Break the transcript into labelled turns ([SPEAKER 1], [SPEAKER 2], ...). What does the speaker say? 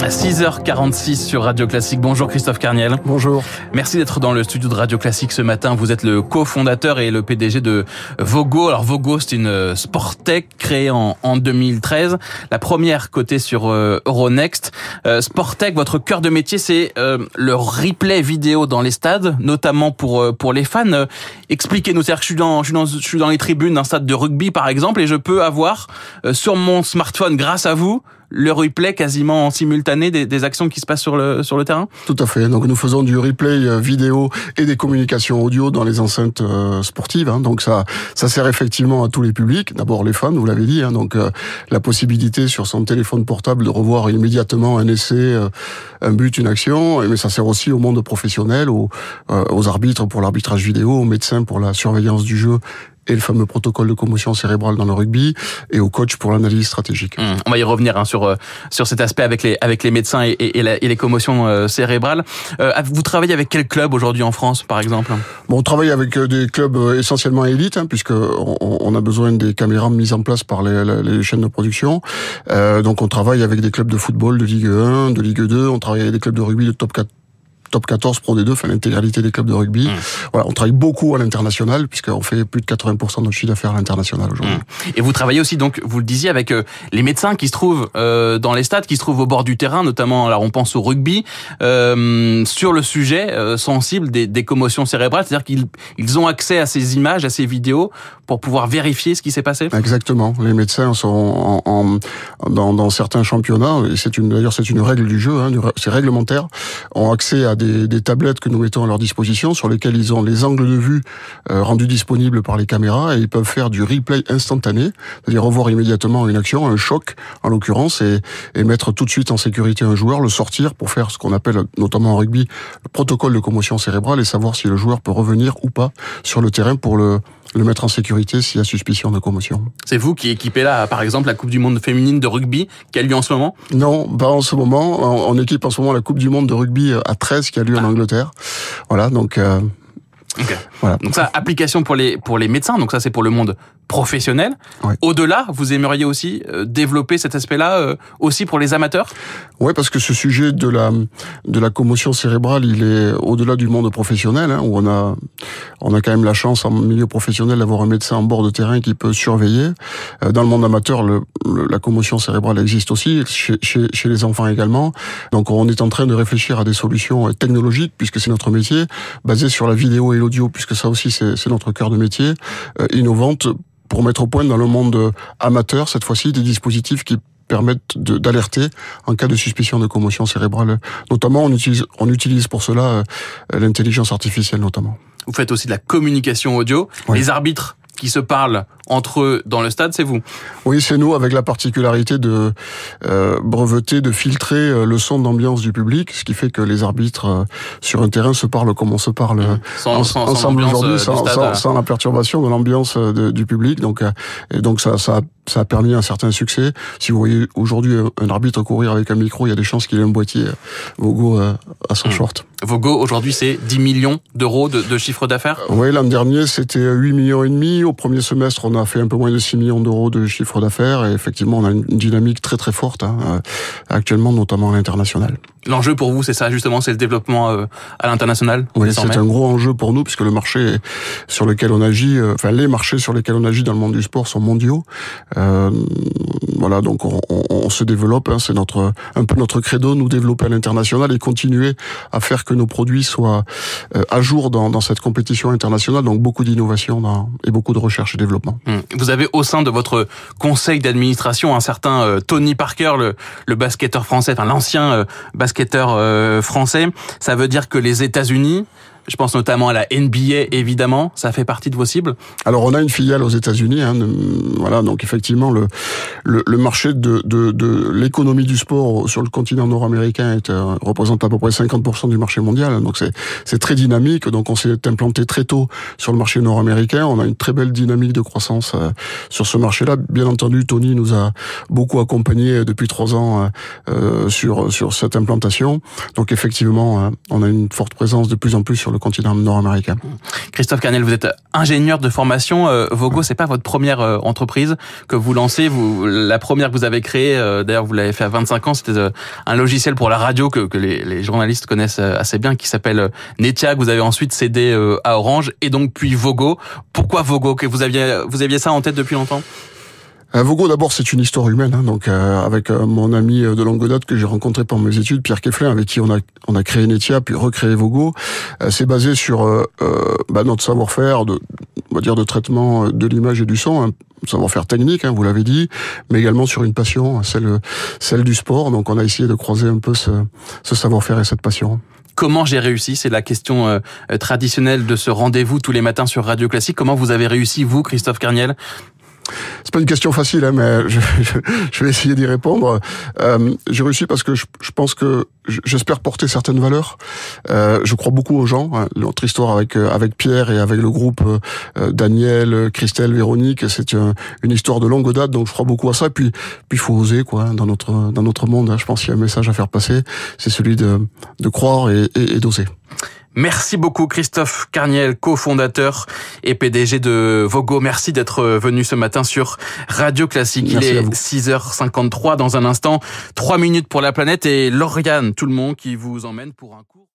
[SPEAKER 1] à 6h46 sur Radio Classique. Bonjour Christophe Carniel.
[SPEAKER 2] Bonjour.
[SPEAKER 1] Merci d'être dans le studio de Radio Classique ce matin. Vous êtes le cofondateur et le PDG de Vogo. Alors Vogo, c'est une Sportec créée en, en 2013. La première cotée sur euh, Euronext. Euh, Sportec, votre cœur de métier, c'est euh, le replay vidéo dans les stades, notamment pour euh, pour les fans. Euh, Expliquez-nous. C'est-à-dire que je suis dans je suis dans je suis dans les tribunes d'un stade de rugby par exemple et je peux avoir euh, sur mon smartphone grâce à vous le replay quasiment en simultané des, des, actions qui se passent sur le sur le terrain?
[SPEAKER 2] Tout à fait. Donc nous faisons du replay vidéo et des communications audio dans les enceintes euh, sportives. Hein. Donc ça ça sert effectivement à tous les publics. D'abord les fans, vous l'avez dit. Hein. Donc euh, la possibilité sur son téléphone portable de revoir immédiatement un essai, euh, un but, une action. Mais ça sert aussi au monde professionnel, aux, aux arbitres pour l'arbitrage vidéo, aux médecins pour la surveillance du jeu et le fameux protocole de commotion cérébrale dans le rugby et au coach pour l'analyse stratégique.
[SPEAKER 1] Mmh, on va y revenir hein, sur sur cet aspect avec les avec les médecins et, et, la, et les commotions euh, cérébrales. Euh, vous travaillez avec quel club aujourd'hui en France, par exemple?
[SPEAKER 2] Bon, on travaille avec des clubs essentiellement élites, hein, puisque on, on, a besoin des caméras mises en place par les, les chaînes de production. Euh, donc, on travaille avec des clubs de football de Ligue 1, de Ligue 2. On travaille avec des clubs de rugby de top 4 top 14 Pro D2, enfin l'intégralité des clubs de rugby. Mmh. Voilà, on travaille beaucoup à l'international puisqu'on fait plus de 80% de notre chiffre d'affaires à l'international aujourd'hui.
[SPEAKER 1] Mmh. Et vous travaillez aussi donc, vous le disiez, avec euh, les médecins qui se trouvent euh, dans les stades, qui se trouvent au bord du terrain, notamment là on pense au rugby, euh, sur le sujet euh, sensible des, des, commotions cérébrales, c'est-à-dire qu'ils ils ont accès à ces images, à ces vidéos pour pouvoir vérifier ce qui s'est passé?
[SPEAKER 2] Exactement. Les médecins sont en, dans, certains championnats d'ailleurs c'est une règle du jeu, hein, c'est réglementaire, ont accès à des, tablettes que nous mettons à leur disposition sur lesquelles ils ont les angles de vue euh, rendus disponibles par les caméras et ils peuvent faire du replay instantané, c'est-à-dire revoir immédiatement une action, un choc en l'occurrence et, mettre tout de suite en sécurité un joueur, le sortir pour faire ce qu'on appelle notamment en rugby le protocole de commotion cérébrale et savoir si le joueur peut revenir ou pas sur le terrain pour le le mettre en sécurité s'il y a suspicion de commotion.
[SPEAKER 1] C'est vous qui équipez là, par exemple, la Coupe du Monde féminine de rugby qui a lieu en ce moment?
[SPEAKER 2] Non, pas en ce moment. On équipe en ce moment la Coupe du Monde de rugby à 13 qui a lieu ah. en Angleterre. Voilà, donc... Euh,
[SPEAKER 1] Okay. Voilà. Donc ça, application pour les pour les médecins. Donc ça, c'est pour le monde professionnel. Au-delà, vous aimeriez aussi euh, développer cet aspect-là euh, aussi pour les amateurs?
[SPEAKER 2] Oui, parce que ce sujet de la de la commotion cérébrale, il est au-delà du monde professionnel, hein, où on a on a quand même la chance en milieu professionnel d'avoir un médecin en bord de terrain qui peut surveiller. Euh, dans le monde amateur, le, le, la commotion cérébrale existe aussi chez, chez, chez les enfants également. Donc on est en train de réfléchir à des solutions technologiques, puisque c'est notre métier, basées sur la vidéo et l'audio, puisque ça aussi c'est notre cœur de métier, euh, innovante pour mettre au point dans le monde amateur, cette fois-ci, des dispositifs qui permettent d'alerter en cas de suspicion de commotion cérébrale. Notamment, on utilise, on utilise pour cela euh, l'intelligence artificielle notamment.
[SPEAKER 1] Vous faites aussi de la communication audio.
[SPEAKER 2] Oui.
[SPEAKER 1] Les arbitres qui se parlent entre eux dans le stade, c'est vous
[SPEAKER 2] Oui, c'est nous, avec la particularité de euh, breveter, de filtrer euh, le son d'ambiance du public, ce qui fait que les arbitres euh, sur un terrain se parlent comme on se parle
[SPEAKER 1] Mmh. sans,
[SPEAKER 2] en,
[SPEAKER 1] sans,
[SPEAKER 2] ensemble aujourd'hui,
[SPEAKER 1] sans,
[SPEAKER 2] sans, sans, sans, la perturbation de l'ambiance du public. Donc, et donc ça, ça, ça a permis un certain succès. Si vous voyez aujourd'hui un arbitre courir avec un micro, il y a des chances qu'il ait un boîtier Vogo à son mmh. short.
[SPEAKER 1] Vogo, aujourd'hui, c'est 10 millions d'euros de, de chiffre d'affaires?
[SPEAKER 2] Oui, l'an dernier, c'était 8 millions et demi. Au premier semestre, on a fait un peu moins de 6 millions d'euros de chiffre d'affaires et effectivement, on a une dynamique très très forte hein, actuellement, notamment à l'international.
[SPEAKER 1] L'enjeu pour vous, c'est ça justement, c'est le développement euh, à l'international
[SPEAKER 2] Oui, c'est un gros enjeu pour nous puisque le marché sur lequel on agit, euh, enfin les marchés sur lesquels on agit dans le monde du sport sont mondiaux. Euh, voilà, donc on, on, on se développe, hein, c'est notre un peu notre credo, nous développer à l'international et continuer à faire que nos produits soient euh, à jour dans, dans cette compétition internationale. Donc beaucoup d'innovation et beaucoup de recherche et développement.
[SPEAKER 1] Vous avez au sein de votre conseil d'administration un certain Tony Parker, le, le basketteur français, enfin l'ancien basketteur euh, français. Ça veut dire que les États-Unis je pense notamment à la NBA, évidemment. Ça fait partie de vos cibles.
[SPEAKER 2] Alors, on a une filiale aux États-Unis. Hein, voilà, donc effectivement, le le, le marché de de, de l'économie du sport sur le continent nord-américain euh, représente à peu près 50% du marché mondial. Donc, c'est très dynamique. Donc, on s'est implanté très tôt sur le marché nord-américain. On a une très belle dynamique de croissance euh, sur ce marché-là. Bien entendu, Tony nous a beaucoup accompagné depuis trois ans euh, sur sur cette implantation. Donc, effectivement, on a une forte présence de plus en plus sur le continent nord-américain.
[SPEAKER 1] Christophe Carnel, vous êtes ingénieur de formation. Euh, Vogo, c'est pas votre première euh, entreprise que vous lancez. Vous, la première que vous avez créée, euh, d'ailleurs, vous l'avez fait à 25 ans. C'était un logiciel pour la radio que, les, journalistes connaissent assez bien, qui s'appelle Netia. Que vous avez ensuite cédé à Orange et donc puis Vogo. Pourquoi Vogo? Que vous aviez, vous aviez ça en tête depuis longtemps?
[SPEAKER 2] Vogo, d'abord, c'est une histoire humaine. Hein, donc, euh, avec euh, mon ami de longue date que j'ai rencontré pendant mes études, Pierre Kefflin, avec qui on a on a créé Netia, puis recréé Vogo. c'est basé sur bah, notre savoir-faire, de on va dire de traitement de l'image et du son, un savoir-faire technique, hein, vous l'avez dit, mais également sur une passion, celle celle du sport. Donc, on a essayé de croiser un peu ce, ce savoir-faire et cette passion.
[SPEAKER 1] Comment j'ai réussi C'est la question traditionnelle de ce rendez-vous tous les matins sur Radio Classique. Comment vous avez réussi, vous, Christophe Carniel,
[SPEAKER 2] c'est pas une question facile, hein, mais je, je, vais essayer d'y répondre. Euh, j'ai réussi parce que je, je pense que j'espère porter certaines valeurs. Euh, je crois beaucoup aux gens. Hein. Notre histoire avec euh, avec Pierre et avec le groupe euh, Daniel, Christelle, Véronique, c'est une histoire de longue date, donc je crois beaucoup à ça. Et puis puis faut oser quoi hein, dans notre dans notre monde. Hein. Je pense qu'il y a un message à faire passer, c'est celui de de croire et, et d'oser.
[SPEAKER 1] Merci beaucoup Christophe Carniel, cofondateur et PDG de Vogo. Merci d'être venu ce matin sur Radio Classique. Il est 6h53 dans un instant. 3 minutes pour la planète et Lauriane, tout le monde qui vous emmène pour un cours.